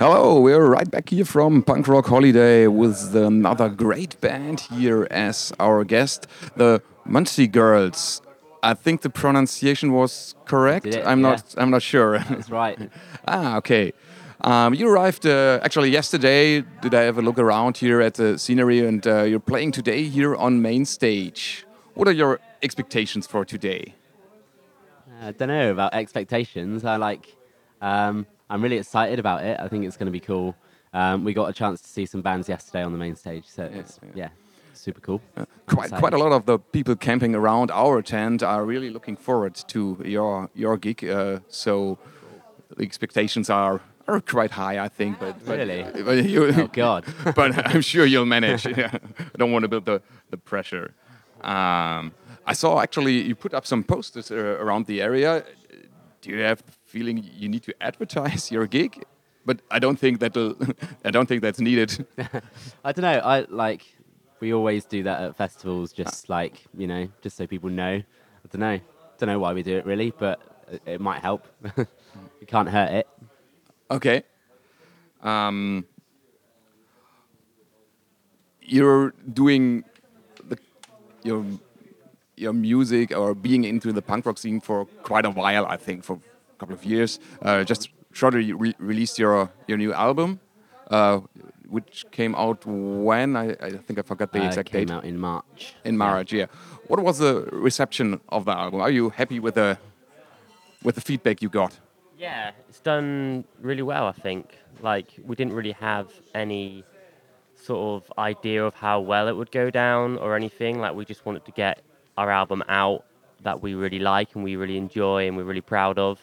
Hello, we're right back here from Punk Rock Holiday with another great band here as our guest, the Muncie Girls. I think the pronunciation was correct. It? I'm Yeah. not. I'm not sure. That's right. ah, okay. Um, you arrived uh, actually yesterday. Did I have a look around here at the scenery? And uh, you're playing today here on main stage. What are your expectations for today? I don't know about expectations. I like. Um, I'm really excited about it. I think it's going to be cool. Um, we got a chance to see some bands yesterday on the main stage, so it's, yeah, super cool. I'm quite excited. quite a lot of the people camping around our tent are really looking forward to your your gig. Uh, so the expectations are are quite high, I think. But, but Really? but you, Oh God. but I'm sure you'll manage. Yeah. I don't want to build the the pressure. Um, I saw actually you put up some posters uh, around the area. Do you have feeling you need to advertise your gig? But I don't think that I don't think that's needed. I don't know. I like. We always do that at festivals, just like you know, just so people know. I don't know. Don't know why we do it really, but it, it might help. it can't hurt it. Okay. Um, you're doing the, your your music or being into the punk rock scene for quite a while. I think for couple of years. Uh, just shortly re released your your new album, uh, which came out when I, I think I forgot the Uh, exact came date. out in March. In March, yeah. What was the reception of the album? Are you happy with the with the feedback you got? Yeah, it's done really well, I think. Like, we didn't really have any sort of idea of how well it would go down or anything. Like, we just wanted to get our album out that we really like and we really enjoy and we're really proud of.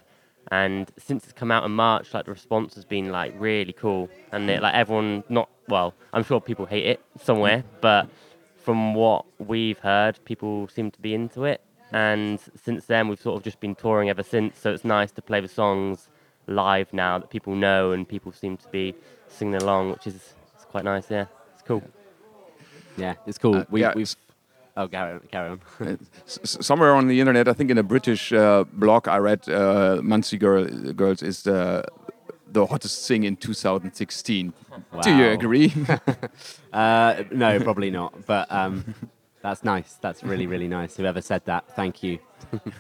And since it's come out in March, like, the response has been, like, really cool. And, it, like, everyone, not, well, I'm sure people hate it somewhere, but from what we've heard, people seem to be into it. And since then, we've sort of just been touring ever since. So it's nice to play the songs live now that people know and people seem to be singing along, which is it's quite nice. Yeah, it's cool. Yeah, it's cool. Uh, we, yeah, we've. Oh, carry on. Carry on. S- somewhere on the internet, I think in a British uh, blog I read, uh, Muncie Girl, Girls is the, the hottest thing in 2016. Do you agree? Uh, no, probably not. But um, that's nice. That's really, really nice. Whoever said that, thank you.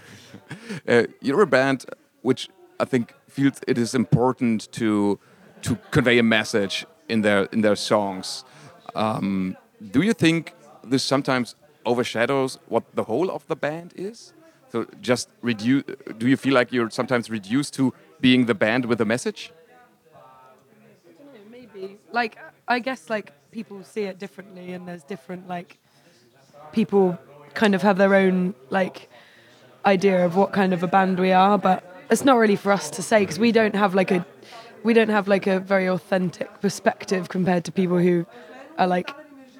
uh, you're a band which I think feels it is important to to convey a message in their in their songs. Um, do you think this sometimes overshadows what the whole of the band is? So just reduce. Do you feel like you're sometimes reduced to being the band with a message? maybe like i guess like people see it differently and there's different like people kind of have their own like idea of what kind of a band we are but it's not really for us to say because we don't have like a we don't have like a very authentic perspective compared to people who are like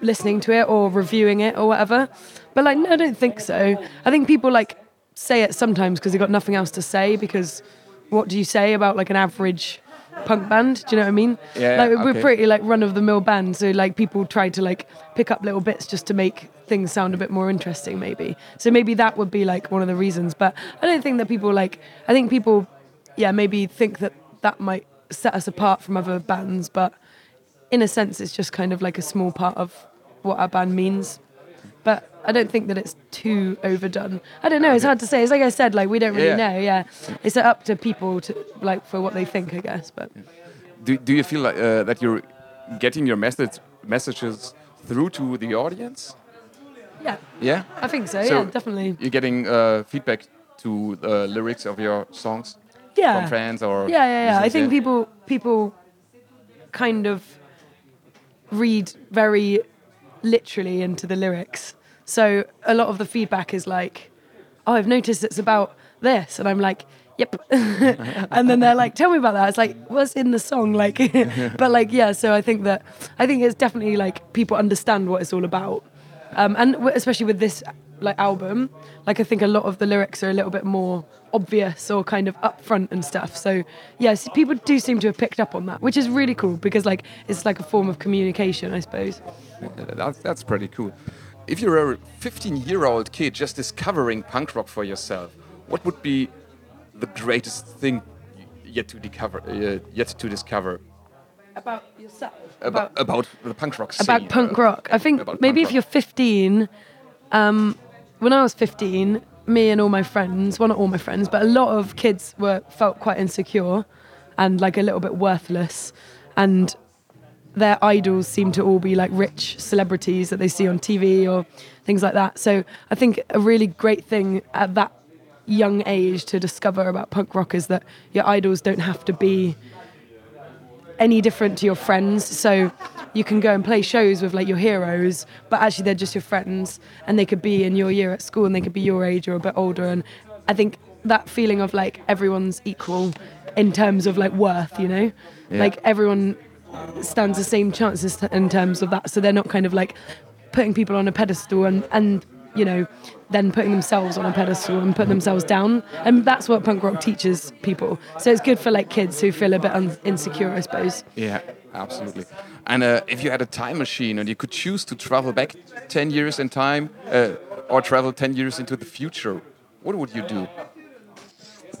listening to it or reviewing it or whatever. But like no, i don't think so. I think people like say it sometimes because they've got nothing else to say because what do you say about like an average punk band? Do you know what i mean? Yeah, like we're okay. pretty like run of the mill band so like people try to like pick up little bits just to make things sound a bit more interesting maybe. So maybe that would be like one of the reasons. But i don't think that people like i think people yeah maybe think that that might set us apart from other bands but in a sense it's just kind of like a small part of what our band means but I don't think that it's too overdone. I don't know. It's hard to say. It's like I said, like we don't really Yeah. know. Yeah, it's up to people to like for what they think, I guess. But Do, do you feel like uh, that you're getting your message messages through to the audience? yeah, Yeah. I think so. So yeah, definitely. You're getting uh, feedback to the lyrics of your songs Yeah, from fans or yeah, yeah, yeah. I think people people kind of read very literally into the lyrics. So a lot of the feedback is like, "Oh, I've noticed it's about this," and I'm like, "Yep," and then they're like, "Tell me about that." It's like, "What's in the song?" Like, but like, yeah. So I think that I think it's definitely like people understand what it's all about, um, and w- especially with this like album, like I think a lot of the lyrics are a little bit more obvious or kind of upfront and stuff. So yes, people do seem to have picked up on that, which is really cool because like it's like a form of communication, I suppose. That's, pretty cool. If you're a 15 year old kid just discovering punk rock for yourself, what would be the greatest thing yet to discover? Uh, yet to discover? About yourself. About, about the punk rock scene. about punk rock. I think maybe if you're 15, um, when I was 15, me and all my friends, well, not all my friends, but a lot of kids were felt quite insecure and like a little bit worthless, and their idols seem to all be like rich celebrities that they see on TV or things like that. So I think a really great thing at that young age to discover about punk rock is that your idols don't have to be any different to your friends. So you can go and play shows with like your heroes, but actually they're just your friends and they could be in your year at school and they could be your age or a bit older. And I think that feeling of like everyone's equal in terms of like worth, you know, Yeah. like everyone stands the same chances in terms of that. So they're not kind of like putting people on a pedestal and, and you know, then putting themselves on a pedestal and putting themselves down. And that's what punk rock teaches people. So it's good for like kids who feel a bit un- insecure, I suppose. Yeah, absolutely. And uh, if you had a time machine and you could choose to travel back 10 years in time uh, or travel 10 years into the future, what would you do?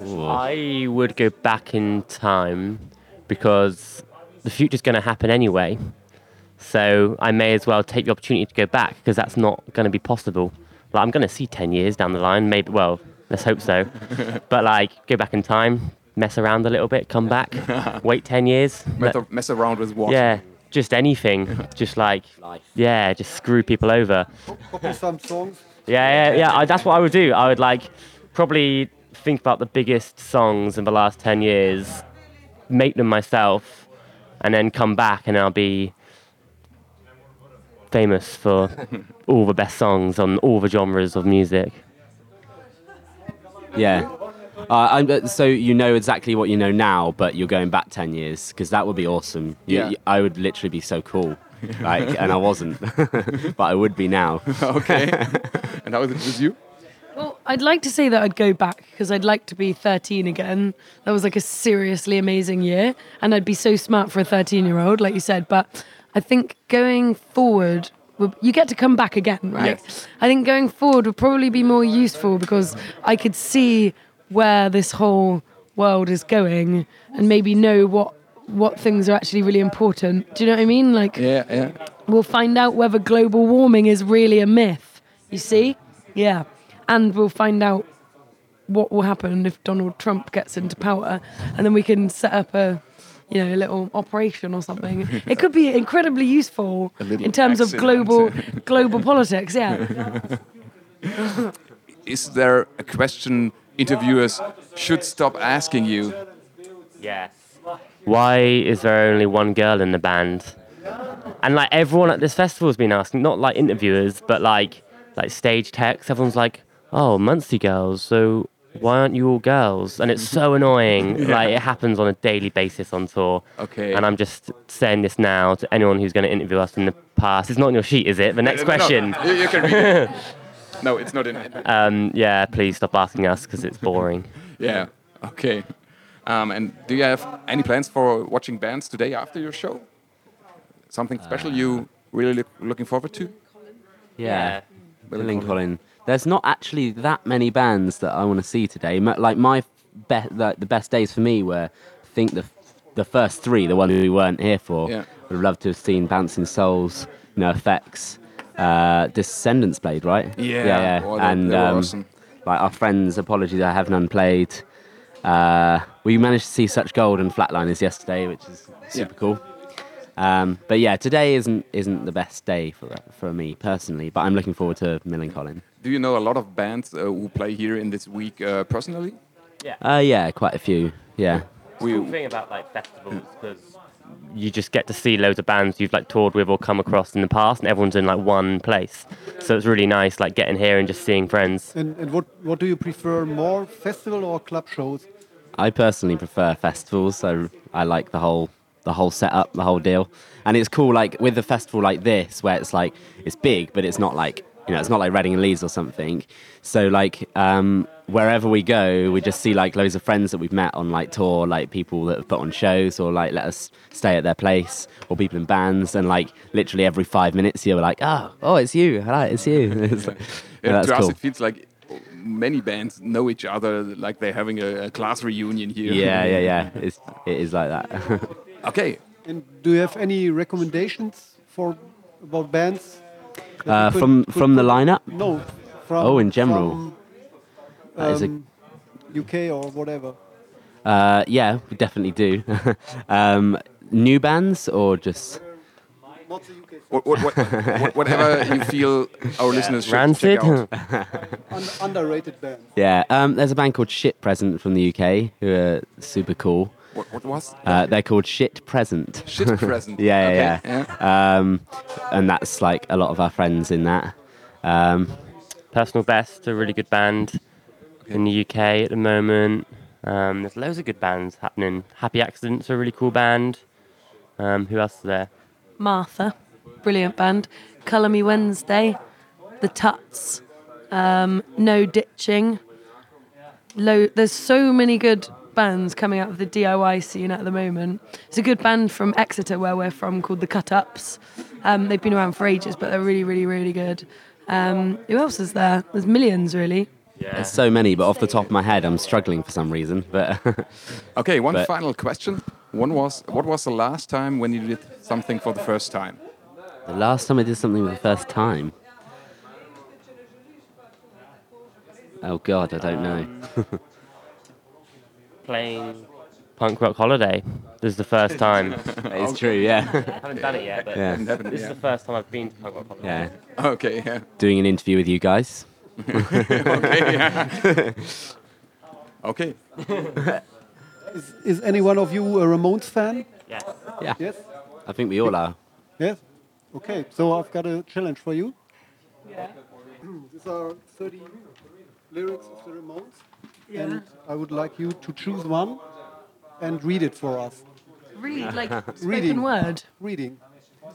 I would go back in time because the future's going to happen anyway. So I may as well take the opportunity to go back because that's not going to be possible. Like I'm going to see 10 years down the line, maybe. Well, let's hope so. but like, go back in time, mess around a little bit, come back, wait 10 years. Mess, let- mess around with what? yeah, just anything. just like, yeah, just screw people over. Copy some songs. Yeah, yeah, yeah. I, that's what I would do. I would like probably think about the biggest songs in the last 10 years, make them myself, and then come back and I'll be famous for all the best songs on all the genres of music. Yeah. Uh, I'm, uh, so you know exactly what you know now, but you're going back ten years because that would be awesome. You, Yeah. you- I would literally be so cool, like, and I wasn't, but I would be now. okay. and how is it with you? Well, I'd like to say that I'd go back because I'd like to be 13 again. That was like a seriously amazing year. And I'd be so smart for a 13 year old, like you said. But I think going forward, you get to come back again, right? Yes. I think going forward would probably be more useful because I could see where this whole world is going and maybe know what what things are actually really important. Do you know what I mean? Like Yeah, yeah. we'll find out whether global warming is really a myth. You see? Yeah. And we'll find out what will happen if Donald Trump gets into power and then we can set up a you know, a little operation or something. It could be incredibly useful in terms of global global politics, yeah. Is there a question interviewers should stop asking you? Yes. Why is there only one girl in the band? And like everyone at this festival has been asking, not like interviewers, but like like stage techs. Everyone's like, "Oh, Muncie girls, so why aren't you all girls?" And it's so annoying. Like it happens on a daily basis on tour. Okay. And I'm just saying this now to anyone who's going to interview us in the past. It's not on your sheet, is it? The next No, no, no. question. You, you can read it. No, it's not in it. Um, yeah, please stop asking us because it's boring. Yeah. Okay. Um, and do you have any plans for watching bands today after your show? Something special you really look, looking forward to? Yeah. Billy Billy Colin. There's not actually that many bands that I want to see today. Like my be- like the best days for me were, I think the the first three, the one we weren't here for. Yeah. Would have loved to have seen Bouncing Souls, NOFX, uh, Descendants played, right? Yeah. yeah, yeah. And um, awesome. like our friends, apologies, I have none played. Uh, we managed to see Such Gold and Flatliners yesterday, which is super Yeah. cool. Um, but yeah, today isn't isn't the best day for for me personally. But I'm looking forward to Millencolin. Do you know a lot of bands uh, who play here in this week uh, personally? Uh, yeah, quite a few. Yeah, We, cool thing about like festivals because you just get to see loads of bands you've like toured with or come across in the past, and everyone's in like one place. So it's really nice, like getting here and just seeing friends. And, and what, what do you prefer more, festival or club shows? I personally prefer festivals, so I like the whole the whole setup, the whole deal. And it's cool, like with a festival like this, where it's like it's big, but it's not like you know, it's not like Reading and Leeds or something. So like um, wherever we go, we just see like loads of friends that we've met on like tour, like people that have put on shows or like let us stay at their place, or people in bands, and like literally every five minutes you're like, oh, oh, it's you, hello, it's you. It's like- yeah, to us cool. it feels like many bands know each other, like they're having a, a class reunion here. Yeah, yeah, yeah. It's, it is like that. Okay, And do you have any recommendations for about bands? Uh, could- from could from the lineup. No. From, Oh, in general. From, That is a- um, UK or whatever. Uh, yeah, we definitely do. um, new bands or just Not the UK. What, what, what, what- whatever you feel our listeners should Rancid. check out. Un- underrated bands. yeah? Um, there's a band called Shit Present from the UK who are super cool. What, what was? Uh, they're called Shit Present. Shit present. Yeah, yeah, Okay, yeah. Um, and that's like a lot of our friends in that. Um, Personal Best, a really good band in the UK at the moment. Um, there's loads of good bands happening. Happy Accidents are a really cool band. Um, who else is there? Martha, brilliant band. Colour Me Wednesday, The Tuts, um, No Ditching. Lo- There's so many good bands coming out of the DIY scene at the moment. It's a good band from Exeter, where we're from, called The Cut Ups. Um, they've been around for ages, but they're really, really, really good. Um, who else is there? There's millions, really. Yeah. there's so many, but off the top of my head, I'm struggling for some reason. But Okay, one But- final question. One was, what was the last time when you did something for the first time? the last time I did something for the first time. Oh God, I don't know. Playing Punk Rock Holiday. This is the first time. It's true, yeah, I haven't done it yet, but yeah, Definitely, this is yeah. the first time I've been to Punk Rock Holiday. yeah. Okay, yeah. Doing an interview with you guys. Okay, yeah. okay. Is, is any one of you a Ramones fan? Yes. Yeah, Yes. I think we all are. Yes. Okay. So I've got a challenge for you. Yeah. These are 30 lyrics of the Ramones, and I would like you to choose one and read it for us. Read, like spoken Reading. word. Reading.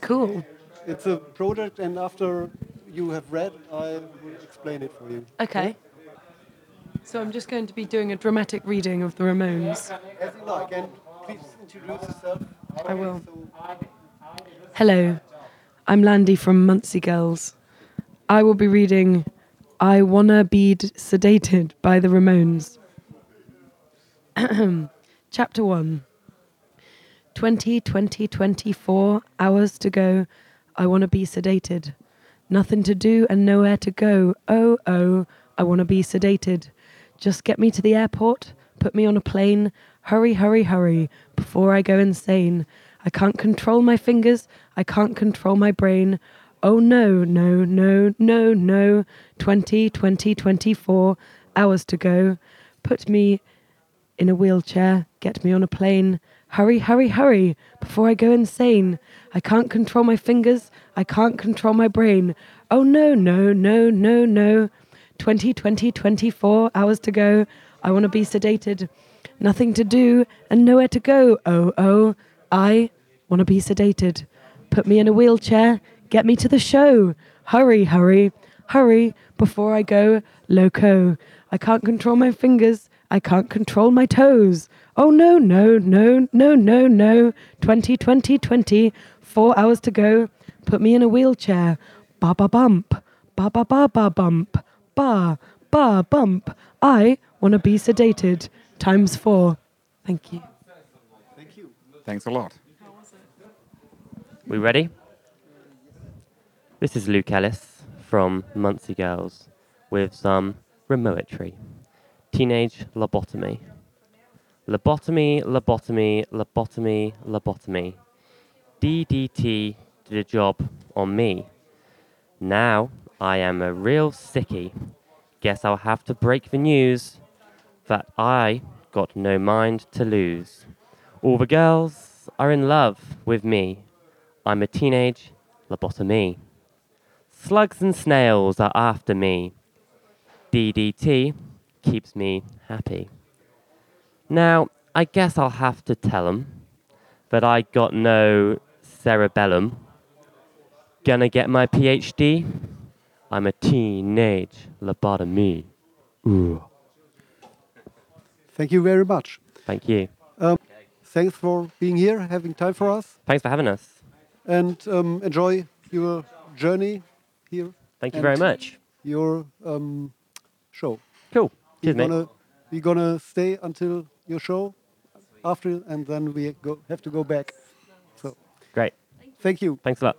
Cool. It's a project, and after you have read, I will explain it for you. Okay. So I'm just going to be doing a dramatic reading of the Ramones. As you like, and please introduce yourself. I will. Hello, I'm Lande from Muncie Girls. I will be reading I Wanna Be Sedated by the Ramones. Chapter 1 20, 20, 24 hours to go. I wanna be sedated. Nothing to do and nowhere to go. Oh, oh, I wanna be sedated. Just get me to the airport, put me on a plane. Hurry, hurry, hurry, before I go insane. I can't control my fingers, I can't control my brain. Oh no, no, no, no, no. 20, 20, 24 hours to go. Put me in a wheelchair, get me on a plane. Hurry, hurry, hurry, before I go insane. I can't control my fingers, I can't control my brain. Oh no, no, no, no, no. 20, 20, 24 hours to go. I want to be sedated. Nothing to do and nowhere to go. Oh, oh, I want to be sedated. Put me in a wheelchair, get me to the show. Hurry, hurry, hurry, before I go loco. I can't control my fingers, I can't control my toes. Oh no, no, no, no, no, no. 20, 20, 20, four hours to go. Put me in a wheelchair. Ba ba bump, ba ba ba ba bump, ba ba bump. I want to be sedated. Times four. Thank you. thank you. Thanks a lot. We ready? This is Luke Ellis from Muncie Girls with some remoetry. Teenage lobotomy. Lobotomy, lobotomy, lobotomy, lobotomy. DDT did a job on me. Now I am a real sickie. Guess I'll have to break the news that I got no mind to lose. All the girls are in love with me. I'm a teenage lobotomy. Slugs and snails are after me. DDT keeps me happy. Now, I guess I'll have to tell 'em that I got no cerebellum. Gonna get my PhD? I'm a teenage lobotomy. Ooh, Thank you very much. thank you. Thanks for being here, having time for us, Thanks for having us. and um, enjoy your journey here, Thank you very much. your um, show. Cool. We're Cheers, mate. gonna we're gonna stay until your show after, and then we go have to go back. So Great. Thank you. Thanks a lot.